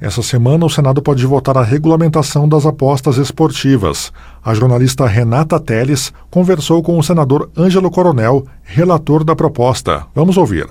Essa semana, o Senado pode votar a regulamentação das apostas esportivas. A jornalista Renata Teles conversou com o senador Ângelo Coronel, relator da proposta. Vamos ouvir.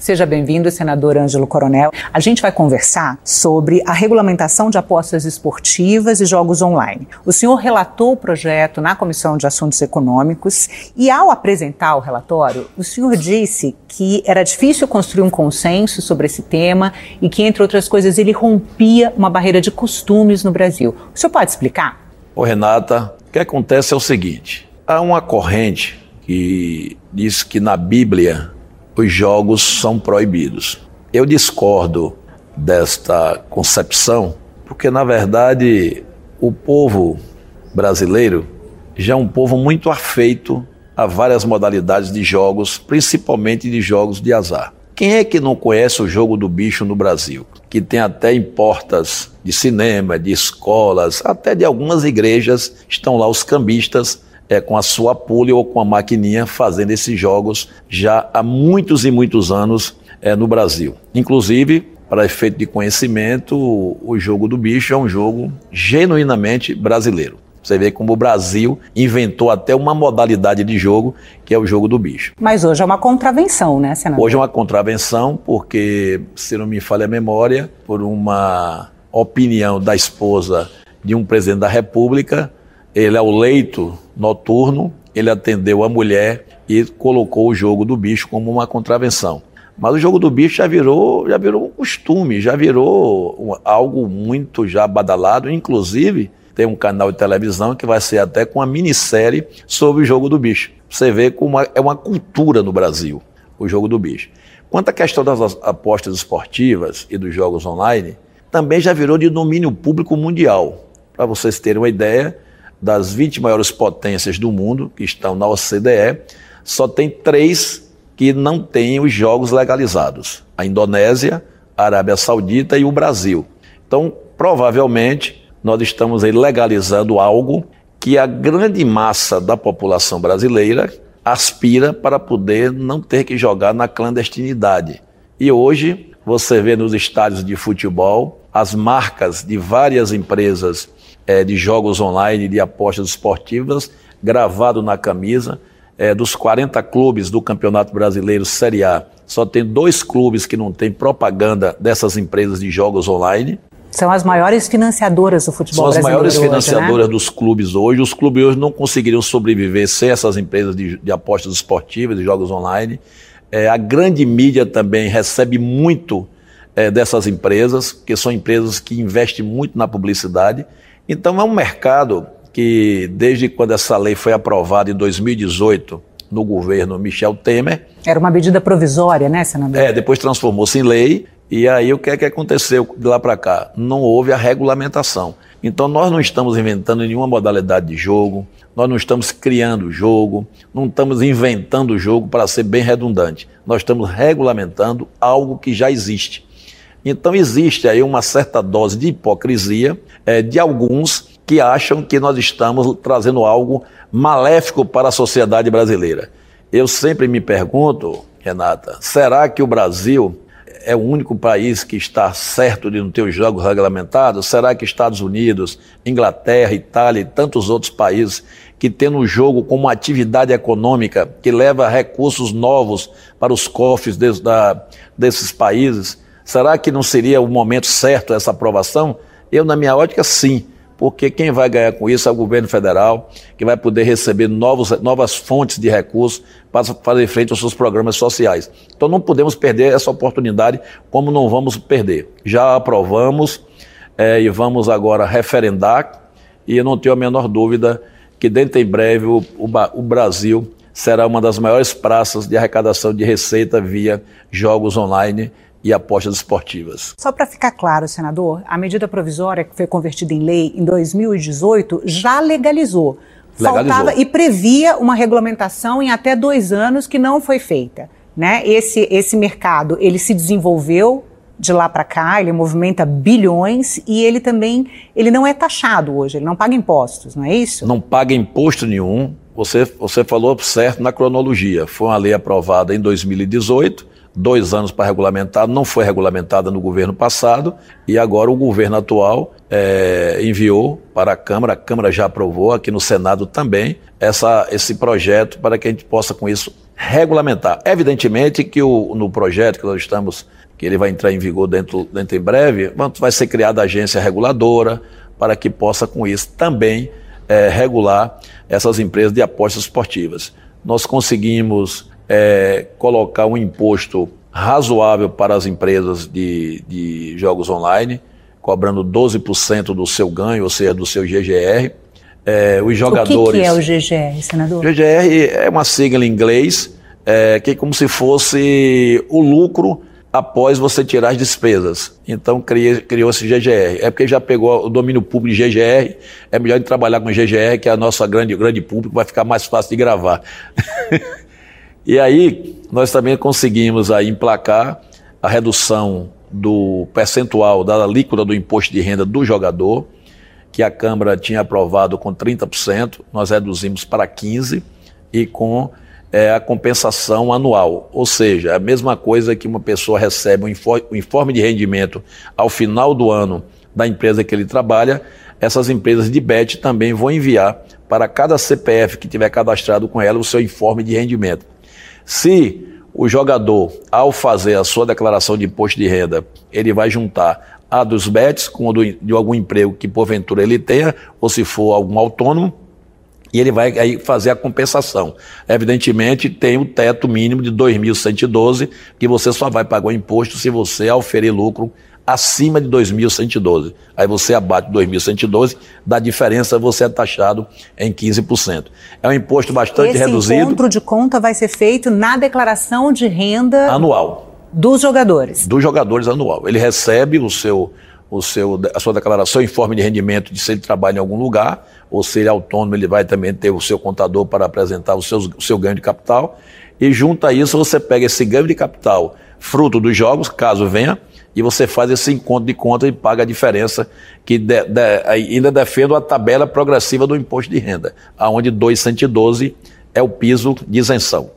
Seja bem-vindo, senador Ângelo Coronel. A gente vai conversar sobre a regulamentação de apostas esportivas e jogos online. O senhor relatou o projeto na Comissão de Assuntos Econômicos e, ao apresentar o relatório, o senhor disse que era difícil construir um consenso sobre esse tema e que, entre outras coisas, ele rompia uma barreira de costumes no Brasil. O senhor pode explicar? Ô, Renata, o que acontece é o seguinte: há uma corrente que diz que na Bíblia os jogos são proibidos. Eu discordo desta concepção, porque na verdade o povo brasileiro já é um povo muito afeito a várias modalidades de jogos, principalmente de jogos de azar. Quem é que não conhece o jogo do bicho no Brasil? Que tem até em portas de cinema, de escolas, até de algumas igrejas, estão lá os cambistas é, com a sua pule ou com a maquininha fazendo esses jogos já há muitos e muitos anos é, no Brasil. Inclusive, para efeito de conhecimento, o jogo do bicho é um jogo genuinamente brasileiro. Você vê como o Brasil inventou até uma modalidade de jogo, que é o jogo do bicho. Mas hoje é uma contravenção, né, senador? Hoje é uma contravenção, porque, se não me falha a memória, por uma opinião da esposa de um presidente da República, ele ao leito noturno, ele atendeu a mulher e colocou o jogo do bicho como uma contravenção. Mas o jogo do bicho já virou, já virou um costume, já virou algo muito já badalado, inclusive tem um canal de televisão que vai ser até com uma minissérie sobre o jogo do bicho. Você vê como é uma cultura no Brasil, o jogo do bicho. Quanto à questão das apostas esportivas e dos jogos online, também já virou de domínio público mundial. Para vocês terem uma ideia, das 20 maiores potências do mundo, que estão na OCDE, só tem três que não têm os jogos legalizados: a Indonésia, a Arábia Saudita e o Brasil. Então, provavelmente, nós estamos aí legalizando algo que a grande massa da população brasileira aspira para poder não ter que jogar na clandestinidade. E hoje, você vê nos estádios de futebol as marcas de várias empresas é, de jogos online, de apostas esportivas, gravado na camisa. É, dos 40 clubes do Campeonato Brasileiro Série A, só tem dois clubes que não tem propaganda dessas empresas de jogos online. São as maiores financiadoras do futebol brasileiro. São as maiores hoje, financiadoras né? dos clubes hoje. Os clubes hoje não conseguiriam sobreviver sem essas empresas de, de apostas esportivas, de jogos online. É, a grande mídia também recebe muito é, dessas empresas, que são empresas que investem muito na publicidade. Então é um mercado que, desde quando essa lei foi aprovada em 2018, no governo Michel Temer. Era uma medida provisória, né, senador? É, depois transformou-se em lei. E aí o que é que aconteceu de lá para cá? Não houve a regulamentação. Então nós não estamos inventando nenhuma modalidade de jogo, nós não estamos criando jogo, não estamos inventando jogo para ser bem redundante. Nós estamos regulamentando algo que já existe. Então existe aí uma certa dose de hipocrisia é, de alguns que acham que nós estamos trazendo algo maléfico para a sociedade brasileira. Eu sempre me pergunto, Renata, será que o Brasil é o único país que está certo de não ter os jogos regulamentados? Será que Estados Unidos, Inglaterra, Itália e tantos outros países que têm o jogo como atividade econômica que leva recursos novos para os cofres da, desses países, Será que não seria o momento certo essa aprovação? Eu, na minha ótica, sim, porque quem vai ganhar com isso é o governo federal, que vai poder receber novos, novas fontes de recursos para fazer frente aos seus programas sociais. Então não podemos perder essa oportunidade, como não vamos perder. Já aprovamos é, e vamos agora referendar, e eu não tenho a menor dúvida que dentro em breve o, o, o Brasil será uma das maiores praças de arrecadação de receita via jogos online e apostas esportivas. Só para ficar claro, senador, a medida provisória que foi convertida em lei em 2018 já legalizou. legalizou. Faltava e previa uma regulamentação em até dois anos que não foi feita. Né? Esse, esse mercado ele se desenvolveu de lá para cá, ele movimenta bilhões e ele também ele não é taxado hoje, ele não paga impostos, não é isso? Não paga imposto nenhum. Você, você falou certo na cronologia. Foi uma lei aprovada em 2018 dois anos para regulamentar, não foi regulamentada no governo passado e agora o governo atual é, enviou para a Câmara, a Câmara já aprovou, aqui no Senado também, essa, esse projeto para que a gente possa com isso regulamentar. Evidentemente que o, no projeto que nós estamos, que ele vai entrar em vigor dentro, dentro em breve, vai ser criada a agência reguladora para que possa com isso também é, regular essas empresas de apostas esportivas. Nós conseguimos é, colocar um imposto razoável para as empresas de, de jogos online, cobrando 12% do seu ganho, ou seja, do seu GGR. É, os jogadores. O que, que, é o GGR, senador? GGR é uma sigla em inglês, é, que é como se fosse o lucro após você tirar as despesas. Então criou-se GGR. É porque já pegou o domínio público de GGR, é melhor de trabalhar com GGR, que é a nossa grande, grande público, vai ficar mais fácil de gravar. E aí nós também conseguimos aí emplacar a redução do percentual da alíquota do imposto de renda do jogador, que a Câmara tinha aprovado com 30%, nós reduzimos para 15% e com é, a compensação anual. Ou seja, a mesma coisa que uma pessoa recebe um informe de rendimento ao final do ano da empresa que ele trabalha, essas empresas de BET também vão enviar para cada CPF que tiver cadastrado com ela o seu informe de rendimento. Se o jogador, ao fazer a sua declaração de imposto de renda, ele vai juntar a dos bets com do, de algum emprego que porventura ele tenha, ou se for algum autônomo, e ele vai aí fazer a compensação. Evidentemente, tem o teto mínimo de 2.112, que você só vai pagar o imposto se você auferir lucro acima de 2.112. Aí você abate 2.112, da diferença você é taxado em 15%. É um imposto bastante Esse reduzido. Esse encontro de conta vai ser feito na declaração de renda anual dos jogadores. Dos jogadores anual. Ele recebe o seu o seu, a sua declaração em forma de rendimento de se ele trabalha em algum lugar, ou se ele é autônomo, ele vai também ter o seu contador para apresentar o seu, o seu ganho de capital. E junto a isso, você pega esse ganho de capital, fruto dos jogos, caso venha, e você faz esse encontro de conta e paga a diferença, que de, de, ainda defendo a tabela progressiva do imposto de renda, aonde 212 é o piso de isenção.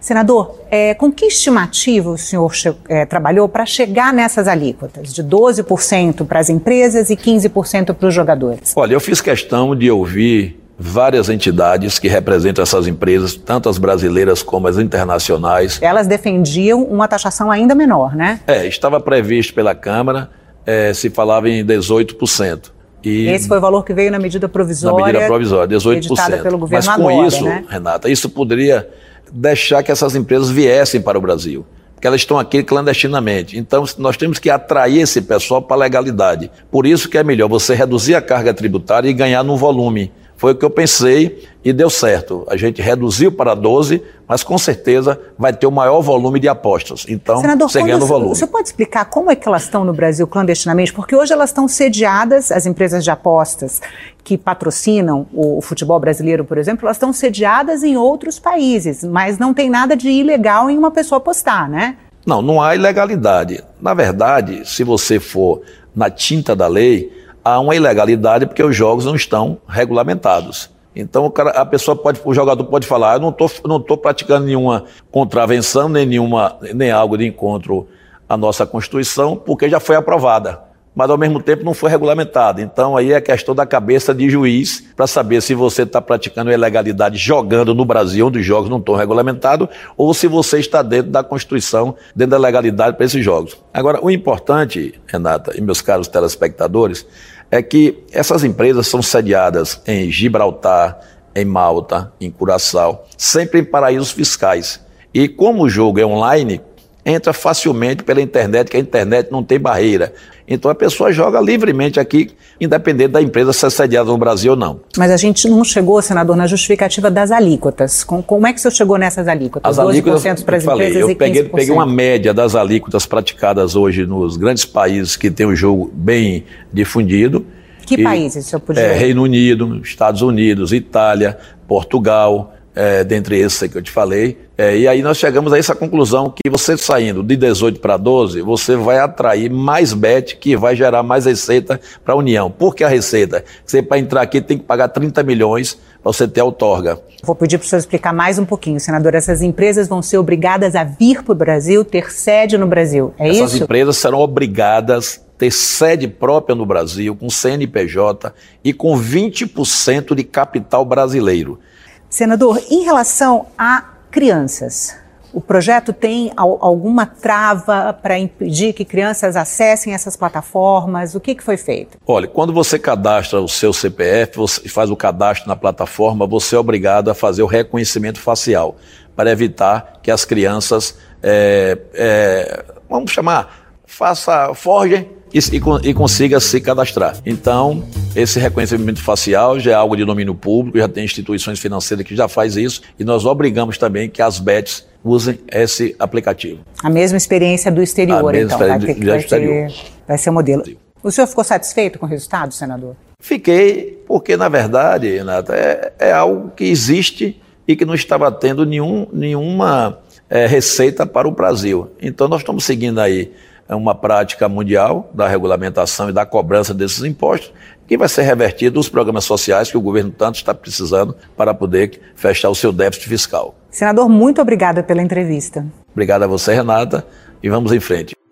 Senador, é, com que estimativa o senhor é, trabalhou para chegar nessas alíquotas, de 12% para as empresas e 15% para os jogadores? Olha, eu fiz questão de ouvir várias entidades que representam essas empresas, tanto as brasileiras como as internacionais. Elas defendiam uma taxação ainda menor, né? É, estava previsto pela Câmara, é, se falava em 18%. E Esse foi o valor que veio na medida provisória. Na medida provisória, 18%. Editada pelo governo Mas com isso, né? Renata, isso poderia deixar que essas empresas viessem para o Brasil porque elas estão aqui clandestinamente. Então, nós temos que atrair esse pessoal para a legalidade. Por isso que é melhor você reduzir a carga tributária e ganhar no volume. Foi o que eu pensei e deu certo. A gente reduziu para 12, mas com certeza vai ter o maior volume de apostas. Então, Senador, seguindo o volume. Você pode explicar como é que elas estão no Brasil clandestinamente? Porque hoje elas estão sediadas, as empresas de apostas que patrocinam o, o futebol brasileiro, por exemplo, elas estão sediadas em outros países, mas não tem nada de ilegal em uma pessoa apostar, né? Não, não há ilegalidade. Na verdade, se você for na tinta da lei, há uma ilegalidade porque os jogos não estão regulamentados. Então cara, a pessoa pode, o jogador pode falar, eu não estou não tô praticando nenhuma contravenção, nem nenhuma, nem algo de encontro à nossa Constituição, porque já foi aprovada. Mas ao mesmo tempo não foi regulamentada. Então aí é questão da cabeça de juiz para saber se você está praticando ilegalidade jogando no Brasil, onde os jogos não estão regulamentados, ou se você está dentro da Constituição, dentro da legalidade para esses jogos. Agora, o importante, Renata e meus caros telespectadores, é que essas empresas são sediadas em Gibraltar, em Malta, em Curaçao, sempre em paraísos fiscais. E como o jogo é online, entra facilmente pela internet, que a internet não tem barreira. Então a pessoa joga livremente aqui, independente da empresa ser sediada no Brasil ou não. Mas a gente não chegou, senador, na justificativa das alíquotas. Como é que o senhor chegou nessas alíquotas? As alíquotas, para as falei, empresas eu peguei, peguei uma média das alíquotas praticadas hoje nos grandes países que têm o jogo bem difundido. Que e, países, senhor podia? É, Reino Unido, Estados Unidos, Itália, Portugal, é, dentre esses que eu te falei. É, e aí nós chegamos a essa conclusão que você saindo de 18 para 12, você vai atrair mais bet que vai gerar mais receita para a União. Por que a receita? Você para entrar aqui tem que pagar 30 milhões para você ter outorga. Vou pedir para o senhor explicar mais um pouquinho, senador. Essas empresas vão ser obrigadas a vir para o Brasil, ter sede no Brasil, é Essas isso? Essas empresas serão obrigadas a ter sede própria no Brasil, com CNPJ e com 20% de capital brasileiro. Senador, em relação a crianças, o projeto tem alguma trava para impedir que crianças acessem essas plataformas? O que, que foi feito? Olha, quando você cadastra o seu CPF, você faz o cadastro na plataforma, você é obrigado a fazer o reconhecimento facial para evitar que as crianças, é, é, vamos chamar, faça, forjem e, e, e, consiga se cadastrar. Então, esse reconhecimento facial já é algo de domínio público, já tem instituições financeiras que já faz isso e nós obrigamos também que as BETs usem esse aplicativo. A mesma experiência do exterior, então, vai, ter, vai, ter, vai ser o modelo. O senhor ficou satisfeito com o resultado, senador? Fiquei, porque na verdade, Renata, é, é algo que existe e que não estava tendo nenhum, nenhuma é, receita para o Brasil. Então nós estamos seguindo aí é uma prática mundial da regulamentação e da cobrança desses impostos, que vai ser revertido nos programas sociais que o governo tanto está precisando para poder fechar o seu déficit fiscal. Senador, muito obrigada pela entrevista. Obrigado a você, Renata, e vamos em frente.